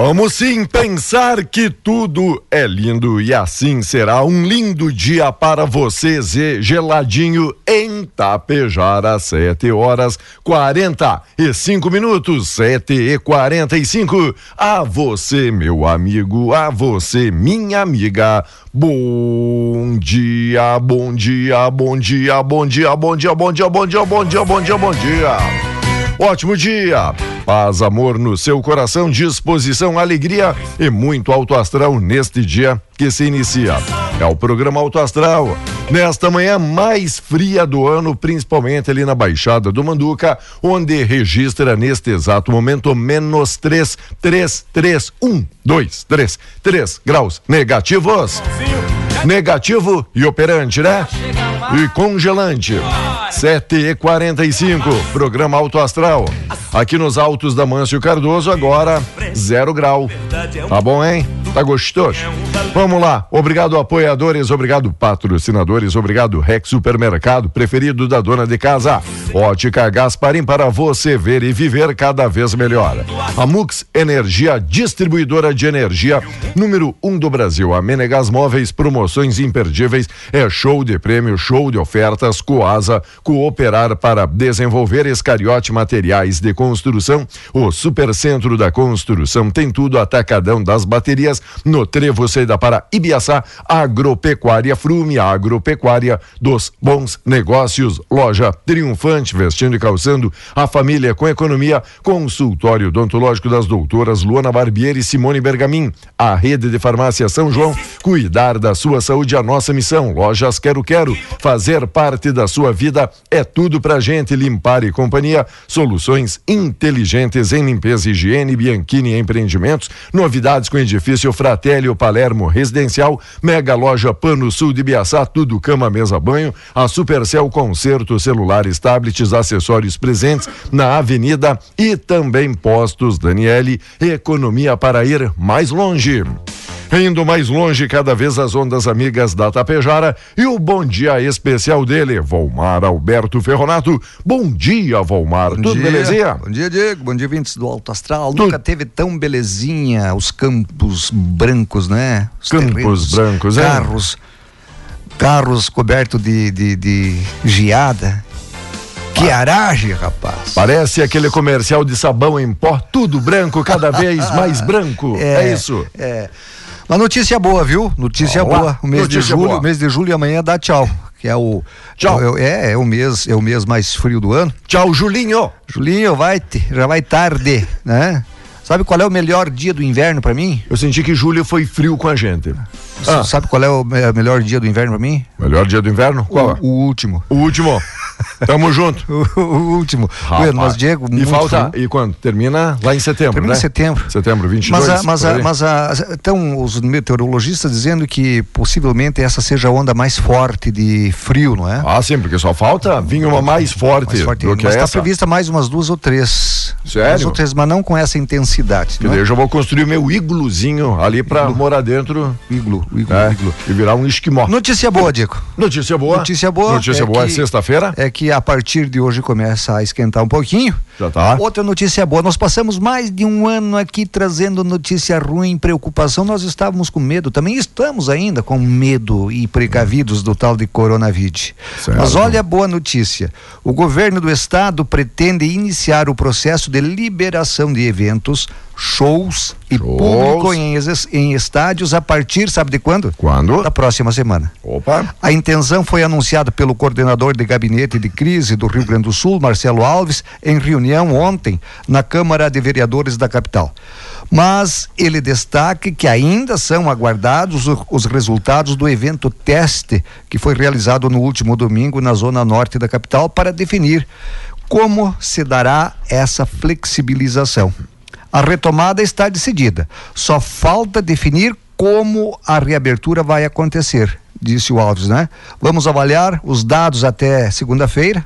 Vamos sim pensar que tudo é lindo e assim será um lindo dia para você, Zé Geladinho, em Tapejar às 7 horas 45 minutos, 7 e 45. A você, meu amigo, a você, minha amiga. Bom dia, bom dia, bom dia, bom dia, bom dia, bom dia, bom dia, bom dia, bom dia, bom dia. Ótimo dia! Paz, amor no seu coração, disposição, alegria e muito alto astral neste dia que se inicia. É o programa Alto Astral. Nesta manhã mais fria do ano, principalmente ali na Baixada do Manduca, onde registra neste exato momento menos 3, 3, 3, 1, 2, 3, 3 graus negativos. Negativo e operante, né? E congelante. 7 e 45 programa Alto Astral. Aqui nos altos da Mâncio Cardoso, agora zero grau. Tá bom, hein? Tá gostoso? Vamos lá. Obrigado, apoiadores, obrigado, patrocinadores, obrigado, Rex Supermercado, preferido da dona de casa. Ótica Gasparim para você ver e viver cada vez melhor. A Mux Energia, distribuidora de energia, número um do Brasil. A Menegas Móveis, promoções imperdíveis, é show de prêmio, show de ofertas, Coasa, cooperar para desenvolver Escariote Materiais de Construção. O Supercentro da Construção tem tudo atacadão das baterias no Trevo Saída para Ibiaçá, Agropecuária Frume, Agropecuária dos Bons Negócios, loja triunfante, vestindo e calçando a família com economia, consultório odontológico das doutoras Luana Barbieri e Simone Bergamin, a rede de farmácia São João, cuidar da sua saúde, a nossa missão, lojas Quero Quero, fazer parte da sua vida é tudo pra gente, limpar e companhia, soluções inteligentes em limpeza higiene, Bianchini Empreendimentos, novidades com edifício Fratelli Palermo Residencial, Mega Loja Pano Sul de Biaçá, tudo cama, mesa, banho, a Supercell Concerto, celulares, tablets, acessórios presentes na avenida e também postos Daniele, economia para ir mais longe. Indo mais longe, cada vez as ondas amigas da Tapejara e o bom dia especial dele, Volmar Alberto Ferronato. Bom dia, Volmar. Bom Tudo dia. belezinha? Bom dia, Diego. Bom dia, vintes do Alto Astral. Tudo. Nunca teve tão belezinha os campos brancos, né? Os Campos terrenos, brancos, é? Carros, carros cobertos de, de, de geada. Que aragem, rapaz. Parece aquele comercial de sabão em pó, tudo branco, cada vez mais branco. É, isso. É. Uma notícia boa, viu? Notícia Vamos lá. boa. O mês Notícia de julho, boa. o mês de julho e amanhã dá tchau. Que é o. Tchau. É, é, o mês, é o mês mais frio do ano. Tchau, Julinho. Julinho, vai, te- já vai tarde, né? Sabe qual é o melhor dia do inverno pra mim? Eu senti que julho foi frio com a gente. Ah. Sabe qual é o me- melhor dia do inverno pra mim? Melhor dia do inverno? Qual? é? O, o último. O último. Tamo junto. O, o último. Rapaz. Mas, Diego, e falta. E quando? Termina lá em setembro, Termina né? em setembro. Setembro, 22. Mas, a, mas, a, mas a, então os meteorologistas dizendo que possivelmente essa seja a onda mais forte de frio, não é? Ah, sim, porque só falta vir uma mais forte, mais forte do que mas está essa. prevista mais umas duas ou três. Sério? Duas ou três, mas não com essa intensidade. É? eu já vou construir meu igluzinho ali pra morar dentro Iglu, iglu, é, iglu. e virar um esquimó. Notícia boa, Diego. Notícia boa. Notícia boa. Notícia é boa é sexta-feira. É que a partir de hoje começa a esquentar um pouquinho. Já tá. Outra notícia boa, nós passamos mais de um ano aqui trazendo notícia ruim, preocupação, nós estávamos com medo, também estamos ainda com medo e precavidos do tal de coronavírus. Certo. Mas olha a boa notícia, o governo do estado pretende iniciar o processo de liberação de eventos, shows e Shows. público em, em estádios a partir, sabe de quando? Quando? Da próxima semana. Opa. A intenção foi anunciada pelo coordenador de gabinete de crise do Rio Grande do Sul, Marcelo Alves, em reunião ontem na Câmara de Vereadores da capital. Mas ele destaca que ainda são aguardados os resultados do evento teste que foi realizado no último domingo na zona norte da capital para definir como se dará essa flexibilização. A retomada está decidida. Só falta definir como a reabertura vai acontecer, disse o Alves, né? Vamos avaliar os dados até segunda-feira,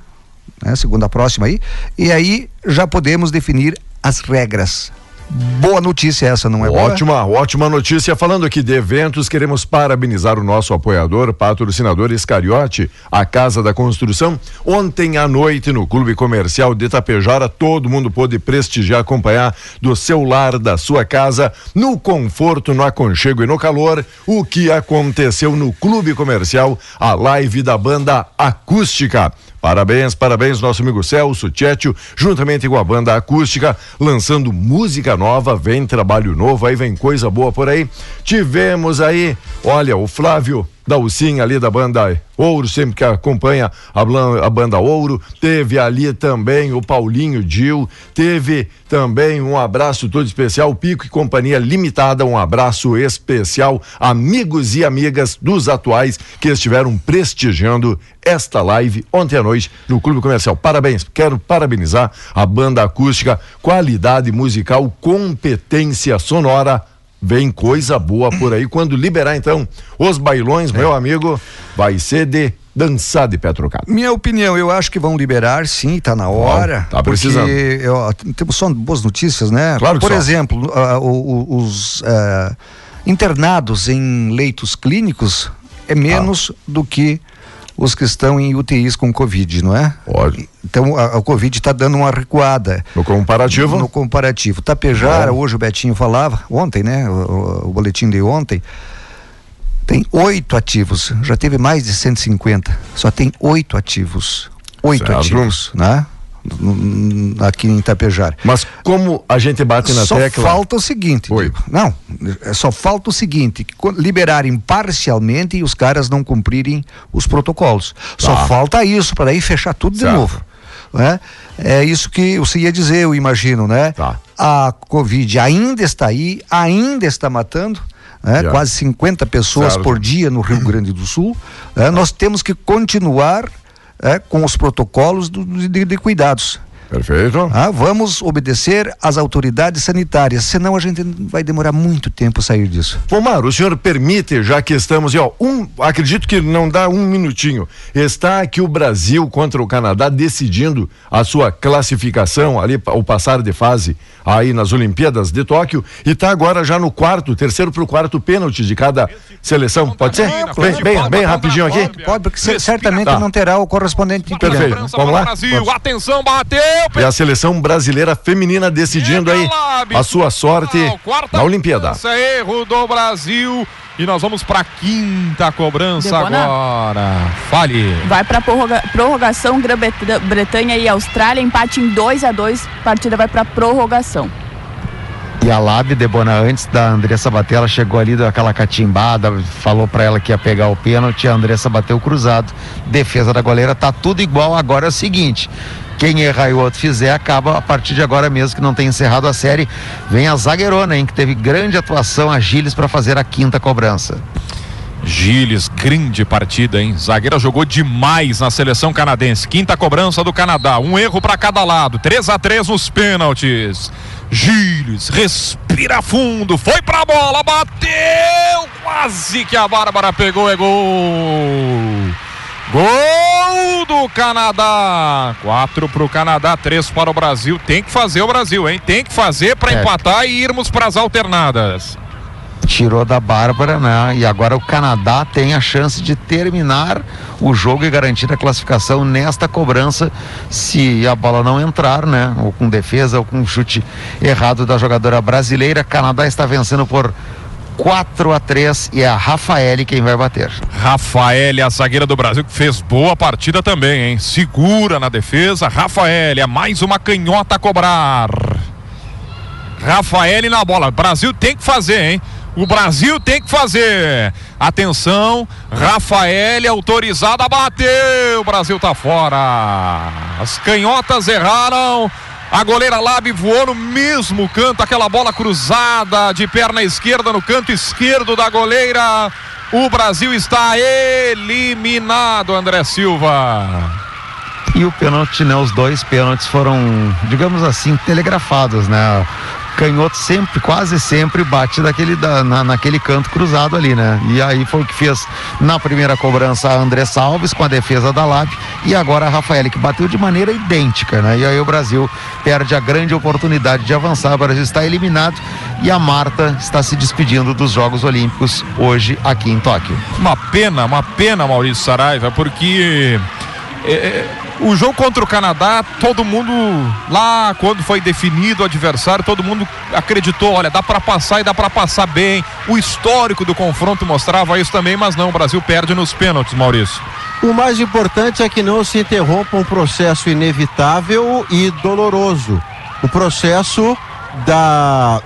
né? Segunda próxima aí, e aí já podemos definir as regras. Boa notícia essa, não é Ótima, boa? ótima notícia. Falando aqui de eventos, queremos parabenizar o nosso apoiador, patrocinador Escariote, a Casa da Construção. Ontem à noite, no Clube Comercial de Itapejara, todo mundo pôde prestigiar, acompanhar do seu lar, da sua casa, no conforto, no aconchego e no calor, o que aconteceu no Clube Comercial, a live da banda acústica. Parabéns, parabéns, nosso amigo Celso Tchétio, juntamente com a banda acústica, lançando música nova, vem trabalho novo, aí vem coisa boa por aí. Tivemos aí, olha, o Flávio Dalcinha ali da banda Ouro, sempre que acompanha a, banda Ouro. Teve ali também o Paulinho Dil. Teve também um abraço todo especial, Pico e Companhia Limitada. Um abraço especial, amigos e amigas dos atuais que estiveram prestigiando esta live ontem à noite no Clube Comercial. Parabéns, quero parabenizar a banda acústica, qualidade musical, competência sonora Vem coisa boa por aí. Quando liberar, então, os bailões, é. meu amigo, vai ser de dançar de pé trocado. Minha opinião, eu acho que vão liberar, sim, tá na hora. tá precisando. Eu, temos só boas notícias, né? Claro Por só. exemplo, uh, os uh, internados em leitos clínicos é menos ah. do que os que estão em UTIs com Covid, não é? Pode. Então a, a Covid está dando uma recuada. No comparativo? No comparativo. Tapejara, hoje o Betinho falava, ontem, né? O, o, boletim de ontem. Tem oito ativos, já teve mais de 150, só tem oito ativos. Oito ativos, né? Aqui em Itapejara. Mas como a gente bate na só tecla. Só falta o seguinte. Oi. Não, é só falta o seguinte: liberarem parcialmente e os caras não cumprirem os protocolos. Tá. Só falta isso para aí fechar tudo certo. de novo. Né? É isso que você ia dizer, eu imagino, né? Tá. A Covid ainda está aí, ainda está matando. Né? Quase 50 pessoas certo. por dia no Rio Grande do Sul. Né? Nós temos que continuar é, com os protocolos do, de, de cuidados. Perfeito. Ah, vamos obedecer às autoridades sanitárias, senão a gente vai demorar muito tempo a sair disso. Pomar, o senhor permite, já que estamos, ó, um, acredito que não dá um minutinho, está aqui o Brasil contra o Canadá decidindo a sua classificação ali, o passar de fase aí nas Olimpíadas de Tóquio e está agora já no quarto, terceiro para o quarto pênalti de cada seleção. Pode ser? Bem, bem, bem rapidinho aqui? Pode, porque certamente tá. não terá o correspondente. Perfeito. Vamos lá? Brasil, atenção, bateu! E a seleção brasileira feminina decidindo aí a sua sorte na Olimpíada. Erro do Brasil. E nós vamos para a quinta cobrança agora. Fale. Vai para prorroga prorrogação Grã-Bretanha e Austrália, empate em 2 a 2 partida vai para prorrogação. E a Lab Debona, antes da Andressa bater, ela chegou ali daquela catimbada, falou para ela que ia pegar o pênalti, a Andressa bateu cruzado. Defesa da goleira, tá tudo igual. Agora é o seguinte: quem errar e o outro fizer, acaba a partir de agora mesmo que não tem encerrado a série. Vem a zagueirona, hein, que teve grande atuação, a Giles, para fazer a quinta cobrança. Giles, grande partida, hein? Zagueira jogou demais na seleção canadense. Quinta cobrança do Canadá, um erro para cada lado. 3 a 3 nos pênaltis. Giles, respira fundo, foi pra bola, bateu! Quase que a Bárbara pegou, é gol! Gol do Canadá. Quatro para o Canadá, três para o Brasil. Tem que fazer o Brasil, hein? Tem que fazer para é. empatar e irmos para as alternadas. Tirou da Bárbara, né? E agora o Canadá tem a chance de terminar o jogo e garantir a classificação nesta cobrança, se a bola não entrar, né? Ou com defesa ou com chute errado da jogadora brasileira. Canadá está vencendo por 4 a 3 e é a Rafaele quem vai bater. Rafaele, a zagueira do Brasil, que fez boa partida também, hein? Segura na defesa. Rafaele, é mais uma canhota a cobrar. Rafaele na bola. Brasil tem que fazer, hein? O Brasil tem que fazer. Atenção, Rafael autorizada, bateu. O Brasil tá fora. As canhotas erraram. A goleira Labi voou no mesmo canto, aquela bola cruzada de perna esquerda no canto esquerdo da goleira. O Brasil está eliminado, André Silva. E o pênalti, né? Os dois pênaltis foram, digamos assim, telegrafados, né? Canhoto sempre, quase sempre bate daquele, da, na, naquele canto cruzado ali, né? E aí foi o que fez na primeira cobrança a André Salves com a defesa da Lab e agora a Rafael que bateu de maneira idêntica, né? E aí o Brasil perde a grande oportunidade de avançar, o Brasil está eliminado e a Marta está se despedindo dos Jogos Olímpicos hoje aqui em Tóquio. Uma pena, uma pena, Maurício Saraiva, porque é, é, o jogo contra o Canadá, todo mundo lá, quando foi definido o adversário, todo mundo acreditou, olha, dá para passar e dá para passar bem. O histórico do confronto mostrava isso também, mas não, o Brasil perde nos pênaltis, Maurício. O mais importante é que não se interrompa um processo inevitável e doloroso. O processo da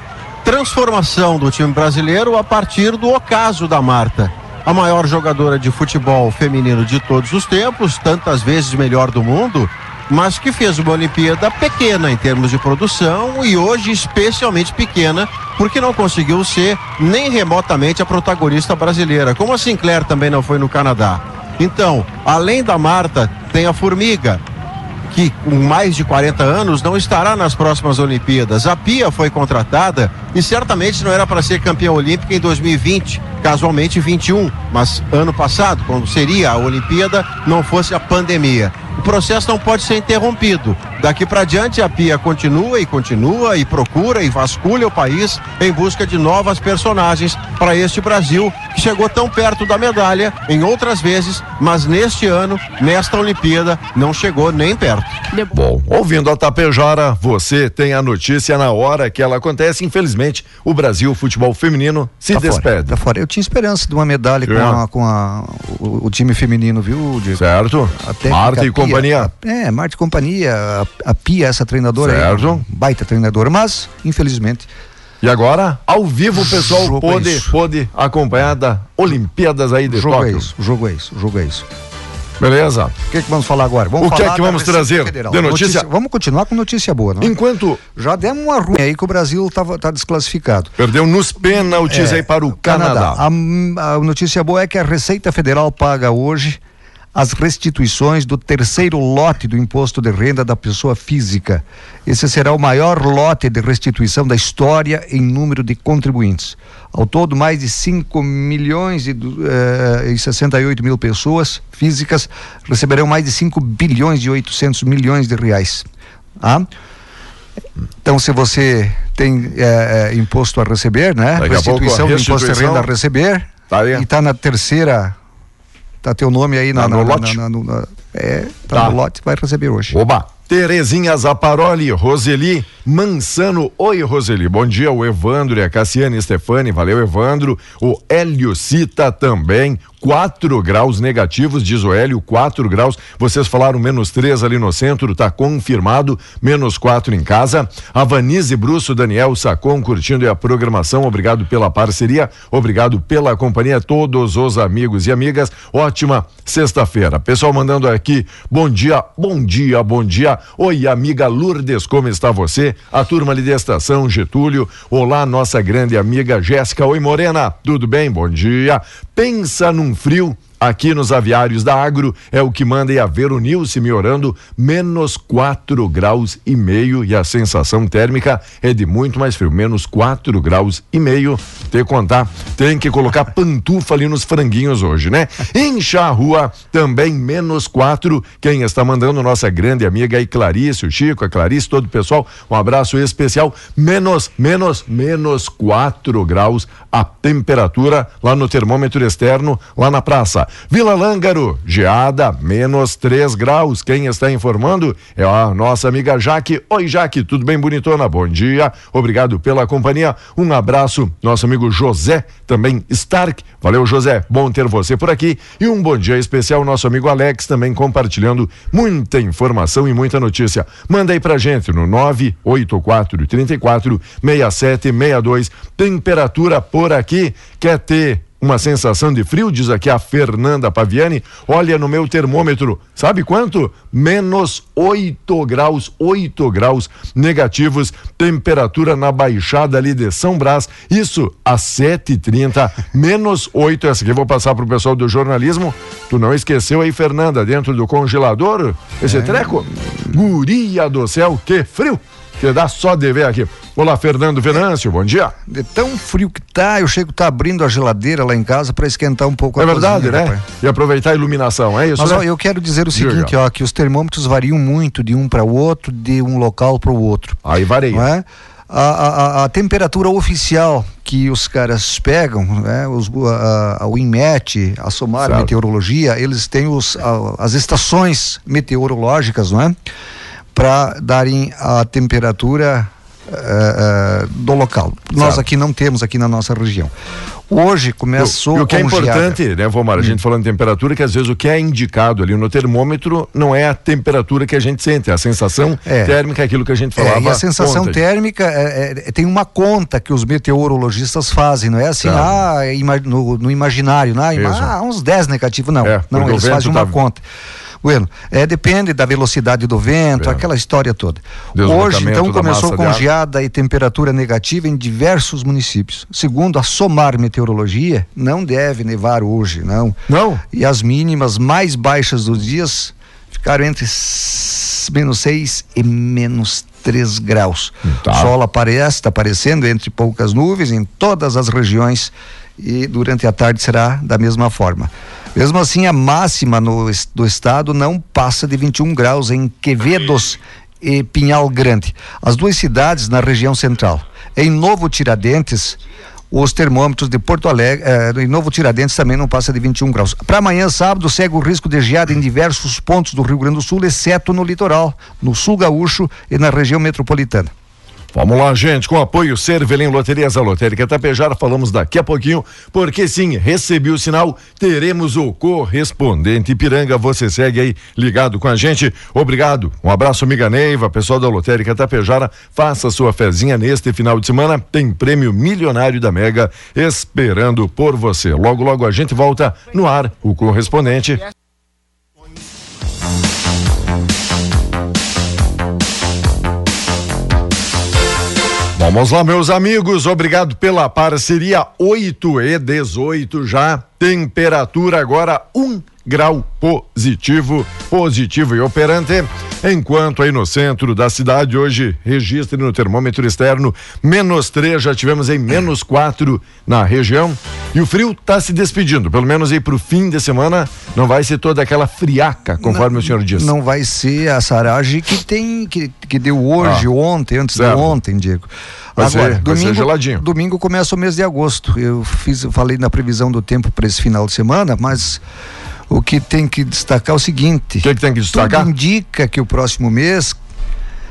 transformação do time brasileiro a partir do ocaso da Marta a maior jogadora de futebol feminino de todos os tempos, tantas vezes melhor do mundo, mas que fez uma Olimpíada pequena em termos de produção e hoje especialmente pequena porque não conseguiu ser nem remotamente a protagonista brasileira, como a Sinclair também não foi no Canadá. Então, além da Marta, tem a Formiga, que com mais de 40 anos não estará nas próximas Olimpíadas. A Pia foi contratada e certamente não era para ser campeã olímpica em 2020, casualmente 21, mas ano passado, quando seria a Olimpíada, não fosse a pandemia o processo não pode ser interrompido. Daqui para diante, a Pia continua e continua e procura e vasculha o país em busca de novas personagens para este Brasil que chegou tão perto da medalha em outras vezes, mas neste ano, nesta Olimpíada, não chegou nem perto. Bom, ouvindo a Tapejara, você tem a notícia na hora que ela acontece. Infelizmente, o Brasil, o futebol feminino, se tá despede. Fora, tá fora. Eu tinha esperança de uma medalha com, a, com a, o, o, time feminino, viu, Diego? Certo. Até Marta e companhia. A, é, Marte e companhia, a, a Pia, essa treinadora certo. Aí, baita treinadora, mas, infelizmente. E agora, ao vivo, o pessoal o pode, é pode acompanhar da Olimpíadas aí de jogo Tóquio. É isso, o jogo é isso, o jogo é isso. Beleza. O que, é que vamos falar agora? Vamos o que é que vamos trazer Federal. de notícia? notícia? Vamos continuar com notícia boa, não é? Enquanto... Já demos uma ruim aí que o Brasil estava tá desclassificado. Perdeu nos pênaltis é, aí para o Canadá. Canadá. A, a notícia boa é que a Receita Federal paga hoje as restituições do terceiro lote do imposto de renda da pessoa física. Esse será o maior lote de restituição da história em número de contribuintes. Ao todo, mais de 5 milhões e, eh, e 68 mil pessoas físicas receberão mais de 5 bilhões e 800 milhões de reais. Ah? Então, se você tem eh, eh, imposto a receber, né? Daqui restituição, pouco, do imposto de renda a receber, tá e está na terceira Tá teu nome aí na, tá na, no lote? Na, na, é, tá, tá, no lote, vai receber hoje. Oba! Terezinha Zaparoli, Roseli Mansano. Oi, Roseli. Bom dia, o Evandro e a Cassiane Stefani. Valeu, Evandro. O Hélio Cita também. 4 graus negativos, diz o Hélio, 4 graus. Vocês falaram menos 3 ali no centro, tá confirmado, menos 4 em casa. A Vanise Brusso, Daniel Sacon, curtindo a programação. Obrigado pela parceria, obrigado pela companhia, todos os amigos e amigas. Ótima sexta-feira. Pessoal mandando aqui, bom dia, bom dia, bom dia. Oi, amiga Lourdes, como está você? A turma ali da estação Getúlio. Olá, nossa grande amiga Jéssica. Oi, Morena, tudo bem? Bom dia. Pensa num frio aqui nos aviários da Agro é o que manda e a Veronilce me orando menos 4 graus e meio e a sensação térmica é de muito mais frio, menos 4 graus e meio. Tem que contar, tem que colocar pantufa ali nos franguinhos hoje, né? Encha a rua também menos 4. Quem está mandando nossa grande amiga aí Clarice, o Chico, a Clarice, todo o pessoal, um abraço especial. Menos, menos, menos 4 graus a temperatura lá no termômetro externo, lá na praça. Vila Lângaro, geada, menos 3 graus. Quem está informando é a nossa amiga Jaque. Oi, Jaque, tudo bem, bonitona? Bom dia, obrigado pela companhia. Um abraço, nosso amigo José, também Stark. Valeu, José, bom ter você por aqui. E um bom dia especial, nosso amigo Alex, também compartilhando muita informação e muita notícia. Manda aí pra gente no 984 34 6762. Temperatura por aqui. Quer ter uma sensação de frio, diz aqui a Fernanda Paviani. Olha no meu termômetro, sabe quanto? Menos 8 graus, 8 graus negativos, temperatura na baixada ali de São Brás, isso às 7h30, menos 8. Essa aqui eu vou passar pro pessoal do jornalismo. Tu não esqueceu aí, Fernanda, dentro do congelador? Esse é. treco? Guria do céu, que frio! Você dá só de ver aqui. Olá, Fernando Venâncio, bom dia. Tão frio que tá, eu chego tá abrindo a geladeira lá em casa para esquentar um pouco é a verdade, cozinha, né? rapaz. E aproveitar a iluminação, é isso, Mas né? ó, eu quero dizer o Diga. seguinte, ó, que os termômetros variam muito de um para o outro, de um local para o outro. Aí varia. não é? A, a- a- temperatura oficial que os caras pegam, né? Os, a, a, o INMET, a SOMAR Certo. Meteorologia, eles têm os, as estações meteorológicas, não é? Para darem a temperatura eh, eh, do local. Nós aqui não temos aqui na nossa região. Hoje começou E o que é com geada. importante, né, Vomar, a gente falando de temperatura, que às vezes o que é indicado ali no termômetro não é a temperatura que a gente sente, é a sensação É. térmica, aquilo que a gente É, falava. e a sensação ontem. térmica é, é, tem uma conta que os meteorologistas fazem, não é assim, Certo. ah, ima- no, no imaginário, né? Ah, uns 10 negativos, não. É, não, eles fazem uma tá- conta. Bueno, é, depende da velocidade do vento, É. aquela história toda. Hoje, então, começou com geada e temperatura negativa em diversos municípios. Segundo a SOMAR Meteorologia, não deve nevar hoje, não. Não? E as mínimas mais baixas dos dias ficaram entre menos 6 e menos 3 graus. Tá. Sol aparece, está aparecendo entre poucas nuvens em todas as regiões e durante a tarde será da mesma forma. Mesmo assim, a máxima no, do estado não passa de 21 graus em Quevedos e Pinhal Grande, as duas cidades na região central. Em Novo Tiradentes, os termômetros de Porto Alegre, eh, em Novo Tiradentes também não passa de 21 graus. Para amanhã, sábado, segue o risco de geada em diversos pontos do Rio Grande do Sul, exceto no litoral, no sul gaúcho e na região metropolitana. Vamos lá, gente, com apoio Cervelim Loterias, a Lotérica Tapejara, falamos daqui a pouquinho, porque sim, recebi o sinal, teremos o correspondente Ipiranga, você segue aí ligado com a gente, obrigado, um abraço amiga Neiva, pessoal da Lotérica Tapejara, faça sua fezinha neste final de semana, tem prêmio milionário da Mega esperando por você, logo logo a gente volta no ar, o correspondente. Vamos lá, meus amigos, obrigado pela parceria 8 e 18 já. Temperatura agora 1 grau positivo, positivo e operante. Enquanto aí no centro da cidade, hoje, registre no termômetro externo, menos 3, já tivemos em menos 4 na região. E o frio está se despedindo, pelo menos aí pro fim de semana, não vai ser toda aquela friaca, conforme não, o senhor disse. Não vai ser a saragem que tem, que, que deu hoje, Ah, ontem, antes certo. de ontem, Diego. Vai ser- Agora, vai ser domingo, geladinho. domingo começa o mês de agosto. Eu fiz, eu falei na previsão do tempo para esse final de semana, mas o que tem que destacar é o seguinte: O que, que tem que destacar? tudo indica que o próximo mês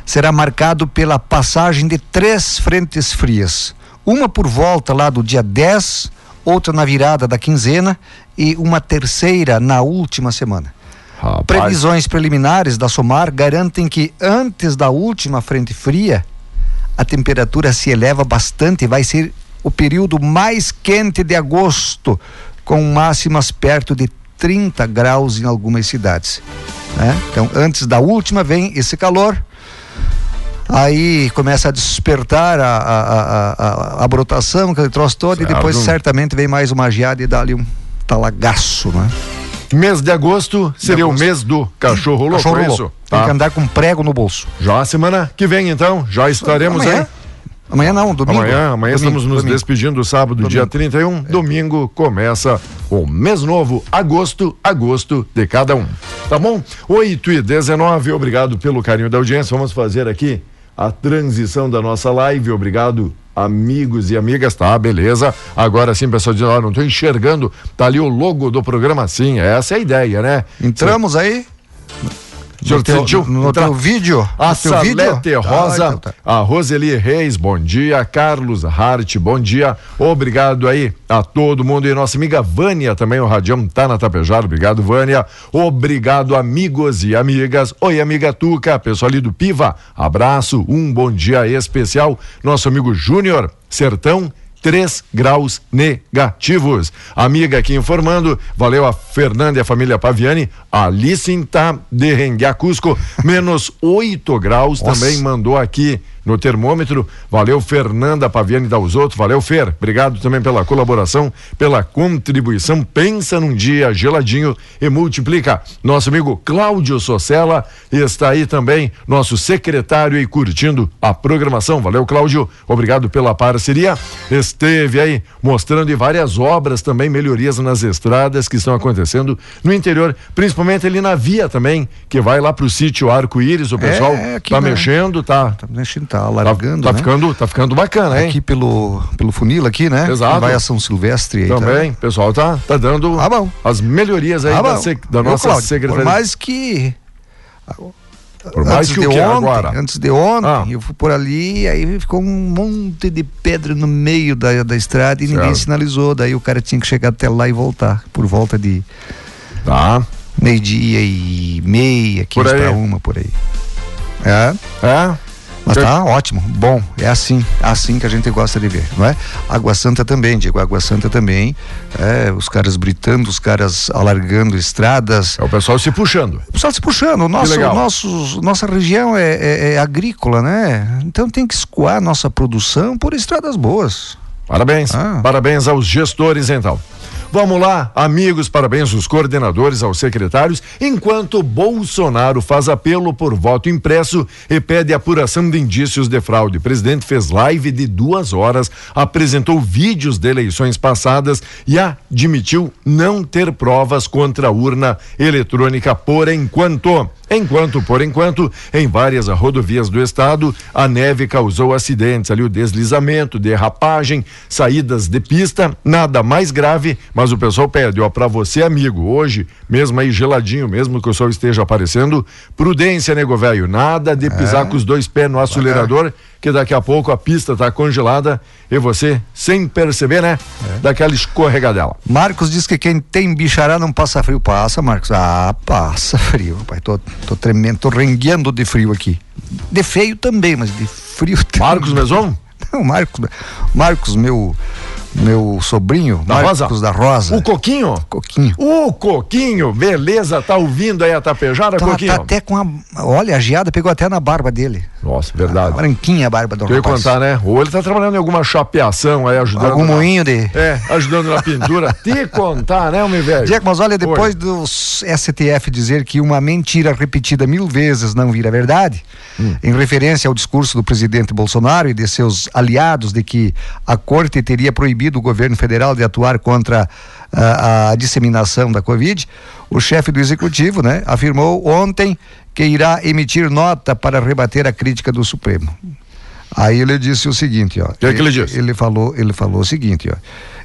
será marcado pela passagem de três frentes frias. Uma por volta lá do dia 10, outra na virada da quinzena e uma terceira na última semana. Rapaz, Previsões preliminares da SOMAR garantem que antes da última frente fria, a temperatura se eleva bastante, vai ser o período mais quente de agosto, com máximas perto de 30 graus em algumas cidades. né? Então, antes da última vem esse calor. Aí começa a despertar a, a, a, a, brotação, aquele troço todo, e Certo. depois certamente vem mais uma geada e dá ali um talagaço, né? Mês de agosto seria agosto. o mês do cachorro louco, Cachorro é louco. Tem Tá. que andar com prego no bolso. Já a semana que vem, então, já estaremos aí. Amanhã não, domingo. Amanhã, amanhã Domingo, estamos nos domingo. despedindo sábado, Domingo. É. dia 31. Domingo começa o mês novo, agosto, agosto de cada um. Tá bom? 8 e 19, obrigado pelo carinho da audiência. Vamos fazer aqui a transição da nossa live. Obrigado, amigos e amigas. Tá, beleza. Agora sim, pessoal, diz, ah, não tô enxergando. Tá ali o logo do programa, sim. Essa é a ideia, né? Entramos aí? O senhor no teu, sentiu? no Entrar- teu vídeo? A no Salete vídeo? Rosa, Ah, então tá. a Roseli Reis, bom dia. Carlos Hart, bom dia. Obrigado aí a todo mundo. E nossa amiga Vânia também, o Radião tá na Tapejara. Obrigado, Vânia. Obrigado, amigos e amigas. Oi, amiga Tuca, pessoal ali do Piva. Abraço, um bom dia especial. Nosso amigo Júnior Sertão. 3 graus negativos. Amiga aqui informando, valeu a Fernanda e a família Paviani. Alice tá de Renguia Cusco, menos 8 graus Nossa. também mandou aqui no termômetro. Valeu, Fernanda Paviani Dalzotto. Valeu, Fer. Obrigado também pela colaboração, pela contribuição. Pensa num dia geladinho e multiplica. Nosso amigo Cláudio Socella está aí também, nosso secretário e curtindo a programação. Valeu, Cláudio. Obrigado pela parceria. Esteve aí mostrando várias obras também, melhorias nas estradas que estão acontecendo no interior, principalmente ali na via também, que vai lá pro sítio Arco-Íris. O pessoal É, aqui tá na- mexendo, tá. Tá mexendo, tá Tá, alargando, tá né? ficando, tá ficando bacana, hein? Aqui pelo, pelo funil aqui, né? Exato. Vai a São Silvestre aí. Também, o pessoal tá, tá dando Ah, bom. as melhorias aí Tá? Ah, da, sec- da nossa Cláudio? secretaria. Por mais que Por mais antes que de que ontem, agora? antes de ontem, Ah. eu fui por ali, aí ficou um monte de pedra no meio da, da estrada e ninguém Certo. sinalizou. Daí o cara tinha que chegar até lá e voltar, por volta de Tá. meio-dia e meia, Por 15 aí. para uma, por aí. É, É? Mas tá ótimo, bom, é assim, é assim que a gente gosta de ver, não é? Água Santa também, Diego, Água Santa também, é, os caras britando, os caras alargando estradas, É o pessoal se puxando. o pessoal se puxando. O nosso, nossos- nossa região é, é- é agrícola, né? Então tem que escoar nossa produção por estradas boas. Parabéns. Ah. Parabéns aos gestores, então. Vamos lá, amigos, parabéns aos coordenadores, aos secretários, enquanto Bolsonaro faz apelo por voto impresso e pede apuração de indícios de fraude. O presidente fez live de duas horas, apresentou vídeos de eleições passadas e admitiu não ter provas contra a urna eletrônica por enquanto. Enquanto, por enquanto, em várias rodovias do estado, a neve causou acidentes ali, o deslizamento, derrapagem, saídas de pista, nada mais grave, mas o pessoal pede, ó, pra você, amigo, hoje, mesmo aí geladinho, mesmo que o sol esteja aparecendo, prudência, nego velho, nada de pisar com os dois pés no acelerador, que daqui a pouco a pista tá congelada e você, sem perceber, né, daquela escorregadela. Marcos diz que quem tem bichará não passa frio. Passa, Marcos. Ah, passa frio, pai. Tô, tô tremendo, tô rengueando de frio aqui. De feio também, mas de frio também. Marcos Meson? Não, Marcos. Marcos, meu, meu sobrinho. Da Marcos Rosa? da Rosa. O Coquinho? Coquinho. O Coquinho, beleza, tá ouvindo aí a tapejada, Tá, Coquinho? tá até com a. Olha, a geada pegou até na barba dele. Nossa, verdade. Branquinha a barba do Eu ia rapaz. contar, né? Ou ele tá trabalhando em alguma chapeação aí, ajudando. Algum na- moinho de. É, ajudando na pintura. Te contar, né, meu velho? Diego, mas olha, depois Oi. do STF dizer que uma mentira repetida mil vezes não vira verdade, Hum. em referência ao discurso do presidente Bolsonaro e de seus aliados de que a corte teria proibido o governo federal de atuar contra a, a disseminação da Covid, o chefe do executivo, né, afirmou ontem que irá emitir nota para rebater a crítica do Supremo. Aí ele disse o seguinte, ó. que é que ele disse? Ele falou, ele falou o seguinte, ó.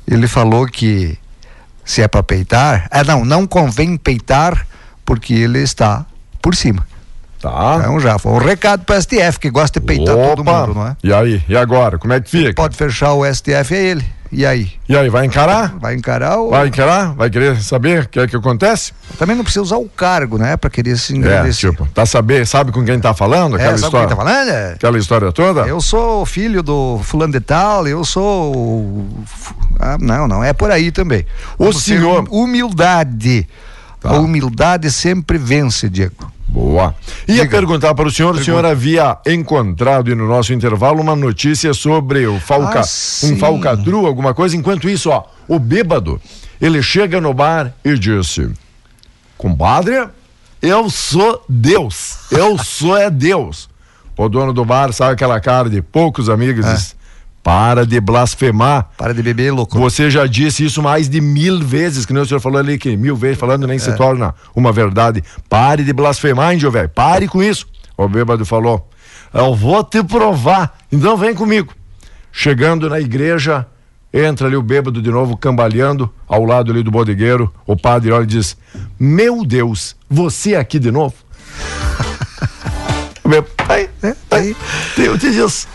Ele falou que se é para peitar, ah não, não convém peitar porque ele está por cima. Tá. Então já foi um recado para o STF que gosta de peitar todo Opa. mundo, não é? E aí? E agora? Como é que fica? Pode fechar o STF é ele. E aí? E aí, vai encarar? Vai encarar ou Vai encarar? Vai querer saber o que é que acontece? também não precisa usar o cargo, né, para querer se É, engrandecer. tipo, tá saber, sabe com quem tá falando? É, Aquela sabe história. quem tá falando? É. Aquela história toda? Eu sou filho do fulano de tal, eu sou. Ah, não, não, é por aí também. O Vamos senhor- Humildade. Tá. A humildade sempre vence, Diego. Boa. Ia Diga. perguntar para o senhor, o senhor havia encontrado no nosso intervalo uma notícia sobre o falca, Ah, um falcatru, alguma coisa. Enquanto isso, ó, o bêbado, ele chega no bar e disse: Compadre, eu sou Deus. Eu sou é Deus. O dono do bar sabe aquela cara de poucos amigos É. Para de blasfemar. Para de beber, louco. Você já disse isso mais de mil vezes, que nem o senhor falou ali, que mil vezes falando nem É. se torna uma verdade. Pare de blasfemar, índio velho. Pare com isso. O bêbado falou: Eu vou te provar. Então vem comigo. Chegando na igreja, entra ali o bêbado de novo, cambaleando, ao lado ali do bodegueiro. O padre olha e diz: Meu Deus, você aqui de novo? O bêbado, Aí, É, aí, eu te disse.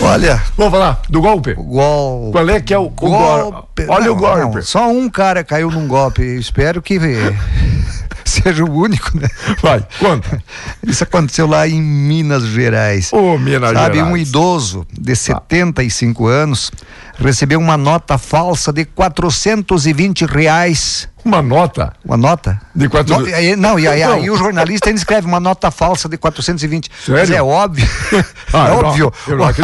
Olha, Vamos falar do golpe? o gol. Qual é que é o, o golpe? Olha Não, o golpe. não, só um cara caiu num golpe. Espero que seja o único, né? Vai, conta. Isso aconteceu lá em Minas Gerais. Ô, Minas Sabe, Gerais. um idoso de 75 anos recebeu uma nota falsa de 420 reais. Uma nota? Uma nota? De quatro... No, aí, não, e aí, aí, o jornalista ainda escreve uma nota falsa de 420. Sério? Mas é óbvio. Ah, é óbvio.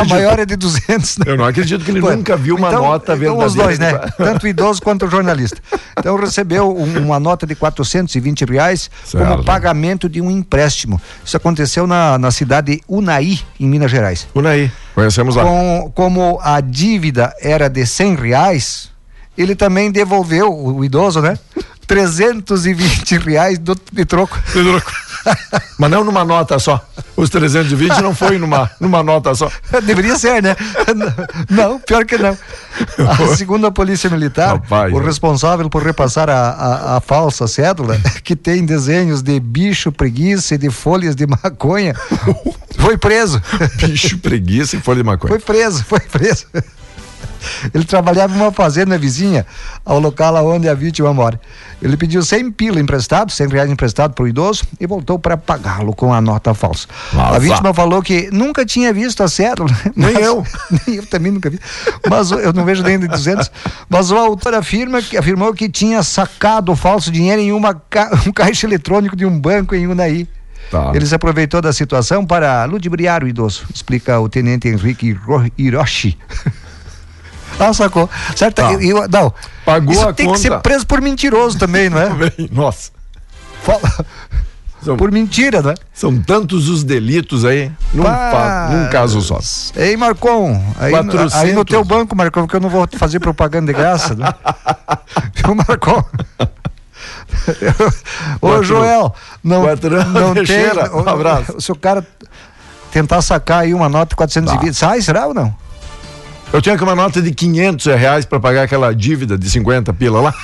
a maior é de 200. né? Eu não acredito que ele Pô, nunca viu uma então, nota então verdadeira. os dois, né? Tanto o idoso quanto o jornalista. Então recebeu um- uma nota de 420 reais Certo. como pagamento de um empréstimo. Isso aconteceu na, na cidade de Unai, em Minas Gerais. Unai, conhecemos lá. Com, como a dívida era de 100 reais, ele também devolveu, o, idoso, né? 320 reais do, de troco. Mas não numa nota só. Os 320 não foi numa, numa nota só. Deveria ser, né? Não, pior que não. A, segundo a Polícia Militar, Rapaz, o responsável por repassar a, a, a falsa cédula, que tem desenhos de bicho, preguiça e de folhas de maconha, foi preso. Bicho, preguiça e folha de maconha. Foi preso, foi preso. Ele trabalhava em uma fazenda vizinha ao local onde a vítima mora. Ele pediu 100 pila emprestado, 100 reais emprestado para o idoso e voltou para pagá-lo com a nota falsa. Mas a vítima falou que nunca tinha visto a cédula. Nem eu. Nem eu também nunca vi. Mas eu não vejo nem de 200. Mas o autor afirma que, afirmou que tinha sacado o falso dinheiro em uma ca- um caixa eletrônico de um banco em Unai. Tá. Ele se aproveitou da situação para ludibriar o idoso, explica o tenente Henrique Hiro- Hiroshi. Ah, sacou. Certo? Tá. E- e- não. Pagou Isso a tem conta. que ser preso por mentiroso também, não é? Nossa, Fala- são, por mentira, né? são tantos os delitos aí num, pa- num caso só. Ei, Marcon, aí, no- 400. aí no teu banco, Marcon, que eu não vou fazer propaganda de graça, né? Viu, Marcon? Ô, Joel, não, não tem... Teixeira, um abraço. Se o cara tentar sacar aí uma nota de 420, sai, será ou não? Eu tinha aqui uma nota de 500 reais para pagar aquela dívida de 50 pila lá.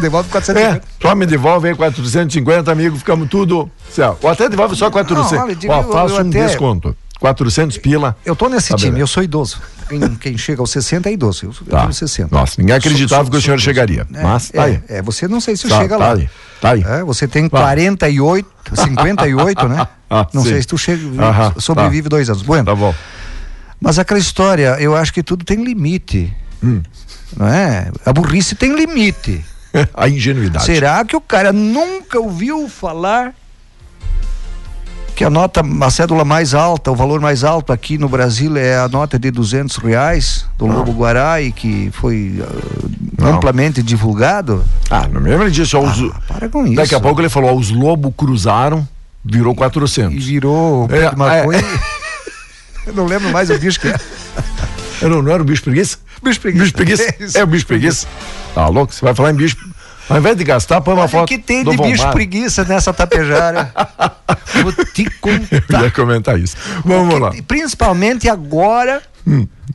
Devolve É, 450. só me devolve aí 450, amigo, ficamos tudo. Céu. Ou até devolve só 400. Não, olha, Ó, eu- faço eu um até- desconto. 400 pila. Eu tô nesse Tá time, beleza. eu sou idoso. Quem, quem chega aos 60 é idoso. Eu, eu Tá. tenho 60. Nossa, ninguém acreditava Sou- que o senhor sou chegaria. idoso. Mas é, tá aí. É, é, você não sei se Tá, chega tá lá. aí, tá aí. É, você tem Vai. 48, 58, né? Ah, não sim. sei se tu chega, Aham, sobrevive dois anos. Bueno, Tá bom. Mas aquela história, eu acho que tudo tem limite. Hum. Não é? A burrice tem limite. A ingenuidade. Será que o cara nunca ouviu falar que a nota, a cédula mais alta, o valor mais alto aqui no Brasil é a nota de 200 reais do Lobo Guará e que foi ah, Não. amplamente divulgado? Ah, não me lembro disso. os- Para com isso. Daqui a pouco ele falou, ó, os lobos cruzaram, virou E 400. virou É, de maconha. Eu não lembro mais o bicho que é. Eu não, não era o bicho preguiça? Bicho preguiça. Bicho preguiça? É. É o bicho preguiça? Tá louco? Você vai falar em bicho. Ao invés de gastar, põe uma Olha foto. que tem de bicho Vomar. preguiça nessa tapejara. Vou te Eu contar. ia comentar isso. Vamos lá. Que- Principalmente agora,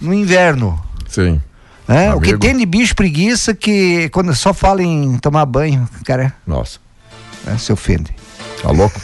no inverno. Sim. né? O que tem de bicho preguiça que quando só fala em tomar banho, cara, Nossa. né, se ofende. Tá louco?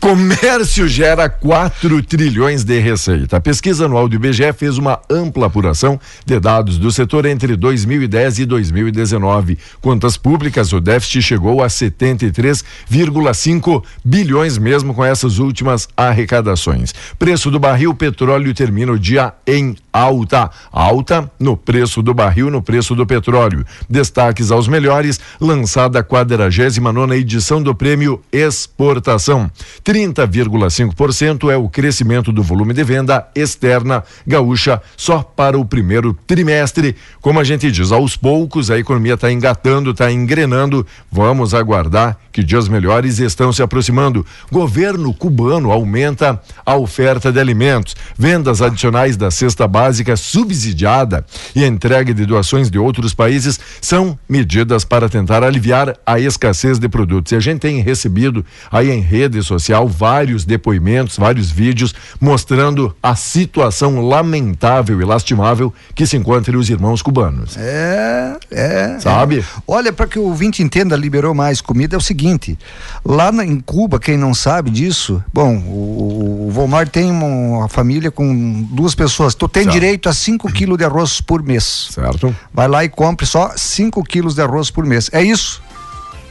Comércio gera 4 trilhões de receita. A pesquisa anual do IBGE fez uma ampla apuração de dados do setor entre 2010 e 2019. Contas públicas, o déficit chegou a 73,5 bilhões mesmo com essas últimas arrecadações. Preço do barril petróleo termina o dia em alta. Alta no preço do barril, no preço do petróleo. Destaques aos melhores, lançada a 49 edição do prêmio Exportação. 30,5% é o crescimento do volume de venda externa gaúcha só para o primeiro trimestre. Como a gente diz, aos poucos a economia está engatando, está engrenando. Vamos aguardar que dias melhores estão se aproximando. Governo cubano aumenta a oferta de alimentos. Vendas adicionais da cesta básica subsidiada e entrega de doações de outros países são medidas para tentar aliviar a escassez de produtos. E a gente tem recebido aí em rede social vários depoimentos, vários vídeos mostrando a situação lamentável e lastimável que se encontra os irmãos cubanos. É, é. Sabe? é. Olha, para que o ouvinte entenda, liberou mais comida, é o seguinte: lá na- em Cuba, quem não sabe disso, bom, o, o Volmar tem uma, uma família com duas pessoas. Tu tem Certo. direito a 5 quilos de arroz por mês. Certo? Vai lá e compre só 5 quilos de arroz por mês. É isso.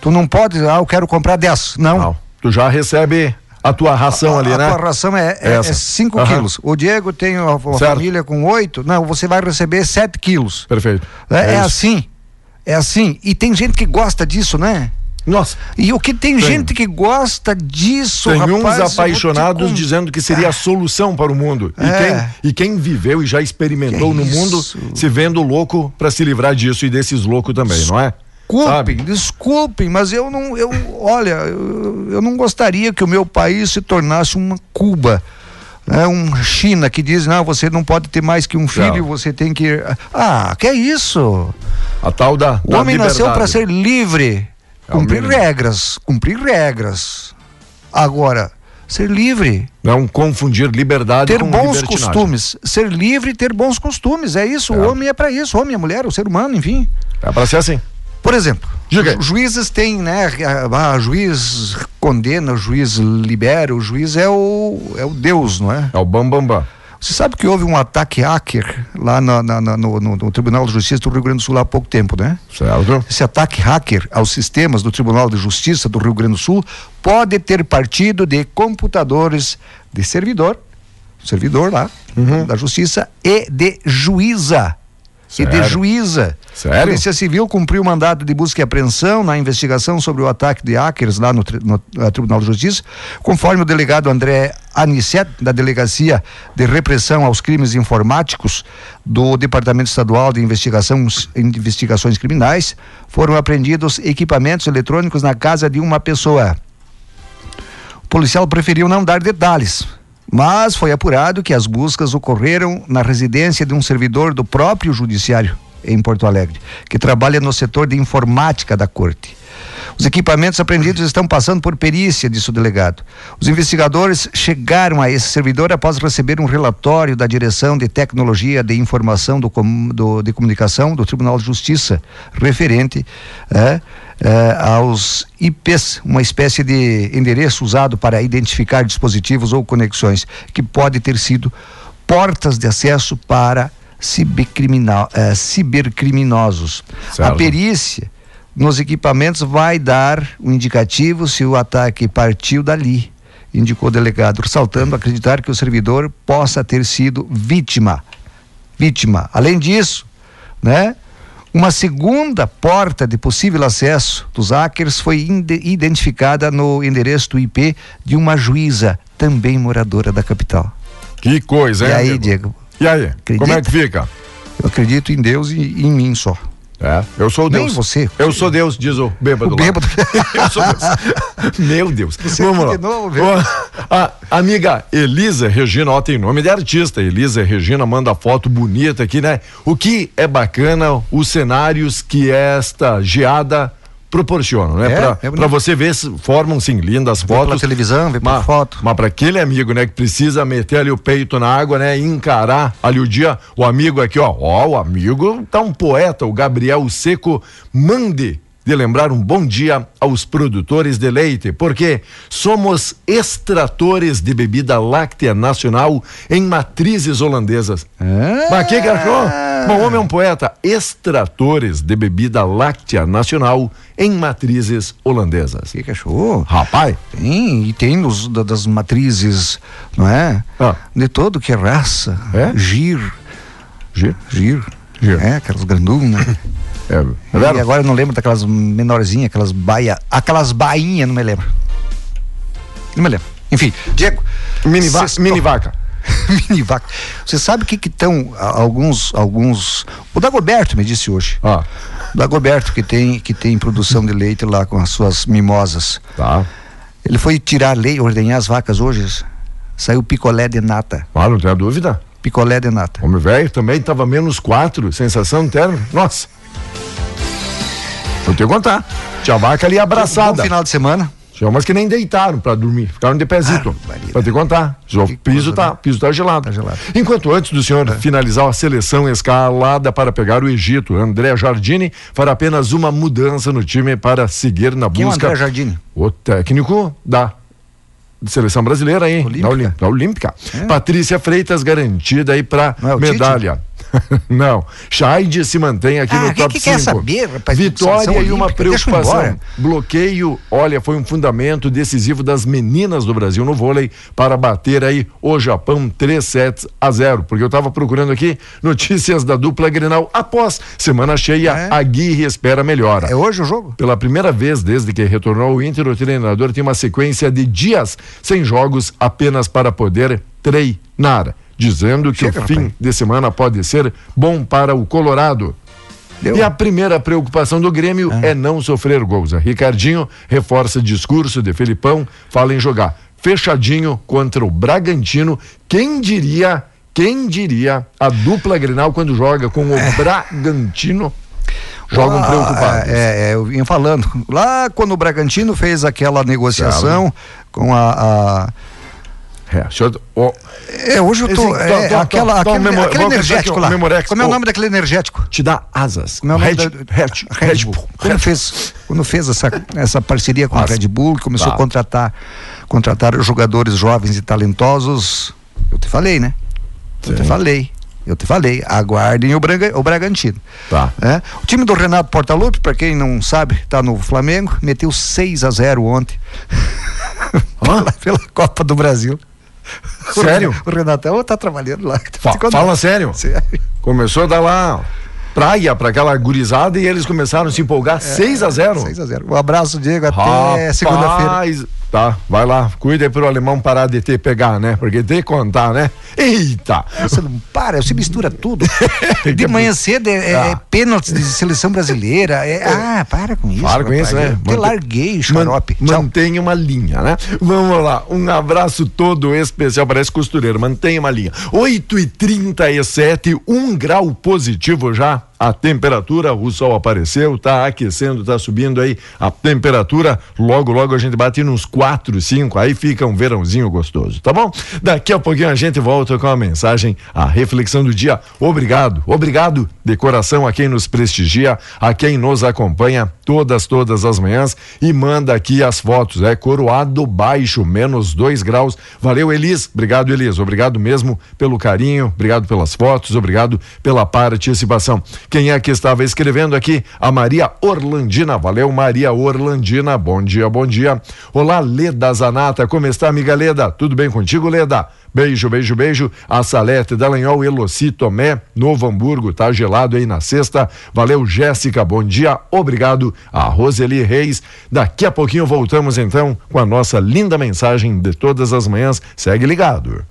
Tu não pode, ah, eu quero comprar 10. Não. Não. Tu já recebe a tua ração a, ali, a né? tua ração é 5 é, é Aham. quilos. O Diego tem uma, uma família com 8. Não, você vai receber 7 quilos. Perfeito. É, é isso. assim. É assim. E tem gente que gosta disso, né? Nossa, E o que tem, Tem. gente que gosta disso, tem rapaz, vou uns apaixonados dizendo que seria a solução para o mundo. E, É. quem, e quem viveu e já experimentou Que no mundo isso? se vendo louco para se livrar disso e desses loucos também, não é? Desculpem, Sabe? desculpem, mas eu não, eu, olha, eu, eu não gostaria que o meu país se tornasse uma Cuba. É um China que diz, não, você não pode ter mais que um filho, você tem que. Ah, que é isso? A tal da. O da homem nasceu liberdade. para ser livre, É o cumprir regras, cumprir regras. Agora, ser livre, Não confundir liberdade ter com bons costumes, ser livre e ter bons costumes, é isso. É. O homem é para isso, o homem, a mulher, o ser humano, enfim. É para ser assim. Por exemplo, Diga juízes têm, né? Ah, juiz condena, o juiz libera, o juiz é o, é o Deus, não é? É o bam bam bam. Você sabe que houve um ataque hacker lá na- na- na- no, no- Tribunal de Justiça do Rio Grande do Sul há pouco tempo, né? Certo? Esse ataque hacker aos sistemas do Tribunal de Justiça do Rio Grande do Sul pode ter partido de computadores de servidor, servidor lá, Uhum. da Justiça, e de juíza. E de juíza. Sério? A Polícia Civil cumpriu mandado de busca e apreensão na investigação sobre o ataque de hackers lá no, no, eh, Tribunal de Justiça, conforme o delegado André Anicet, da Delegacia de Repressão aos Crimes Informáticos do Departamento Estadual de Investigações, Investigações Criminais, foram apreendidos equipamentos eletrônicos na casa de uma pessoa. O policial preferiu não dar detalhes, mas foi apurado que as buscas ocorreram na residência de um servidor do próprio judiciário em Porto Alegre, que trabalha no setor de informática da corte. Os equipamentos apreendidos estão passando por perícia, disse o delegado. Os investigadores chegaram a esse servidor após receber um relatório da Direção de Tecnologia de Informação do, do- de Comunicação do Tribunal de Justiça, referente eh, eh, aos IPs, uma espécie de endereço usado para identificar dispositivos ou conexões, que pode ter sido portas de acesso para cibercriminal, eh, cibercriminosos. Certo. A perícia nos equipamentos vai dar um indicativo se o ataque partiu dali, indicou o delegado, ressaltando acreditar que o servidor possa ter sido vítima. Vítima. Além disso, né? Uma segunda porta de possível acesso dos hackers foi identificada no endereço do IP de uma juíza, também moradora da capital. Que coisa, hein? e aí, amigo? Diego? E aí? Como é que fica? Eu acredito em Deus e em mim só. É, eu sou Nem Deus. você. Eu sou Deus, diz o bêbado. O bêbado. eu sou Deus. Meu Deus. Você Vamos lá. de novo, A amiga Elisa Regina, ó, tem nome de artista. Elisa Regina manda foto bonita aqui, né? O que é bacana, os cenários que esta geada proporciona, né? É, pra, é pra você ver, se formam sim lindas Vê pela fotos. televisão, vê Mas, foto. mas para aquele amigo, né, que precisa meter ali o peito na água, né, e encarar ali o dia, o amigo aqui, ó, ó, o amigo tá um poeta, o Gabriel Seco, mande de lembrar um bom dia aos produtores de leite, porque somos extratores de bebida láctea nacional em matrizes holandesas. Ah. Mas que garçom? Bom, homem é um poeta. Extratores de bebida láctea nacional em matrizes holandesas. Que cachorro? Rapaz, Tem, e tem nos, da- das matrizes, não é? Ah. De todo que é raça. É? Gir. Gir. Gir. Gir. É, aquelas grandunas. É, é e agora eu não lembro daquelas menorzinhas, aquelas baia. Aquelas bainhas, não me lembro. Não me lembro. Enfim, Diego. Mini, va cê- mini vaca. mini vaca. Você sabe o que estão alguns alguns o Dagoberto me disse hoje. Ah, O Dagoberto que tem que tem produção de leite lá com as suas mimosas. tá. Ele foi tirar leite, ordenhar as vacas hoje. Saiu picolé de nata. Ah, não tenha dúvida. Picolé de nata. Homem velho também tava menos quatro, sensação térmica. Nossa. Vou te contar. Tinha vaca ali abraçada. final de semana. Tinha umas que nem deitaram pra dormir, ficaram de pezito. barbaridade. pra te contar. O piso coisa, tá, né? piso tá gelado. Tá gelado. Enquanto antes do senhor finalizar a seleção escalada para pegar o Egito, André Jardini fará apenas uma mudança no time para seguir na Quem é busca. André Jardine? O técnico da seleção brasileira aí, Olímpica? Olim- da Olímpica. É. Patrícia Freitas garantida aí para é medalha. Não. Chaide se mantém aqui Ah, no top que quer 5. saber, rapaz, Vitória e uma olímpica, preocupação. Bloqueio, olha, foi um fundamento decisivo das meninas do Brasil no vôlei para bater aí o Japão 3 sets a 0. Porque eu estava procurando aqui notícias da dupla Grenal após semana cheia, É. a Guirre espera melhora. É hoje o jogo? Pela primeira vez desde que retornou ao Inter, o treinador tem uma sequência de dias sem jogos apenas para poder treinar, dizendo que Chega, o fim rapaz. de semana pode ser bom para o Colorado. Deu. E a primeira preocupação do Grêmio é não sofrer gols. Ricardinho reforça discurso de Felipão, fala em jogar fechadinho contra o Bragantino. Quem diria, quem diria a dupla Grenal quando joga com o Bragantino? Jogam Ah, preocupados. É, é, eu vinha falando. Lá quando o Bragantino fez aquela negociação com a. a- É, senhor- ó, É, hoje eu tô. Esse- é, tó, tó, aquela, tó, aquele, aquele energético lá. Memorex. Como é o Ô. nome daquele energético? te dá asas. Como é o nome Red, da- Red, Red Red Bull. Bull. Quando fez, quando fez essa, essa parceria com a Red Bull, começou Tá. a contratar, contratar jogadores jovens e talentosos. Eu te falei, né? Eu te falei. Eu te falei. Aguardem o, Braga, o Bragantino. Tá. É. O time do Renato Portaluppi, para quem não sabe, tá no Flamengo, meteu 6 a 0 ontem. pela, pela Copa do Brasil. Sério? O Renatão tá trabalhando lá. Fa- fala sério. Sério. Começou a dar lá praia para aquela gurizada e eles começaram a se empolgar 6 a 0 6 a 0 Um abraço, Diego. Até segunda-feira. Tá, vai lá, cuida pro alemão parar de te pegar, né? Porque tem que contar, né? Eita! Você não para, você mistura tudo. De manhã cedo é, é Ah. pênalti de seleção brasileira. é- ah, para com isso. Para com isso, né? Eu te Mante- larguei o xarope. Man-. Mantenha uma linha, né? Vamos lá, um abraço todo especial, parece costureiro, mantenha uma linha. 8 e 37 um grau positivo já. A temperatura, o sol apareceu, tá aquecendo, tá subindo aí a temperatura. Logo, logo a gente bate nos 4, 5, aí fica um verãozinho gostoso, tá bom? Daqui a pouquinho a gente volta com a mensagem, a reflexão do dia. Obrigado, obrigado de coração a quem nos prestigia, a quem nos acompanha todas, todas as manhãs e manda aqui as fotos. É coroado baixo, menos 2 graus. Valeu, Elis. Obrigado, Elis. Obrigado mesmo pelo carinho, obrigado pelas fotos, obrigado pela participação. Quem é que estava escrevendo aqui? A Maria Orlandina. Valeu, Maria Orlandina. Bom dia, bom dia. Olá, Leda Zanata. Como está, amiga Leda? Tudo bem contigo, Leda? Beijo, beijo, beijo. A Salete Dallagnol, Eloci Tomé, Novo Hamburgo, tá gelado aí na sexta. Valeu, Jéssica, bom dia. Obrigado a Roseli Reis. Daqui a pouquinho voltamos então com a nossa linda mensagem de todas as manhãs. Segue ligado.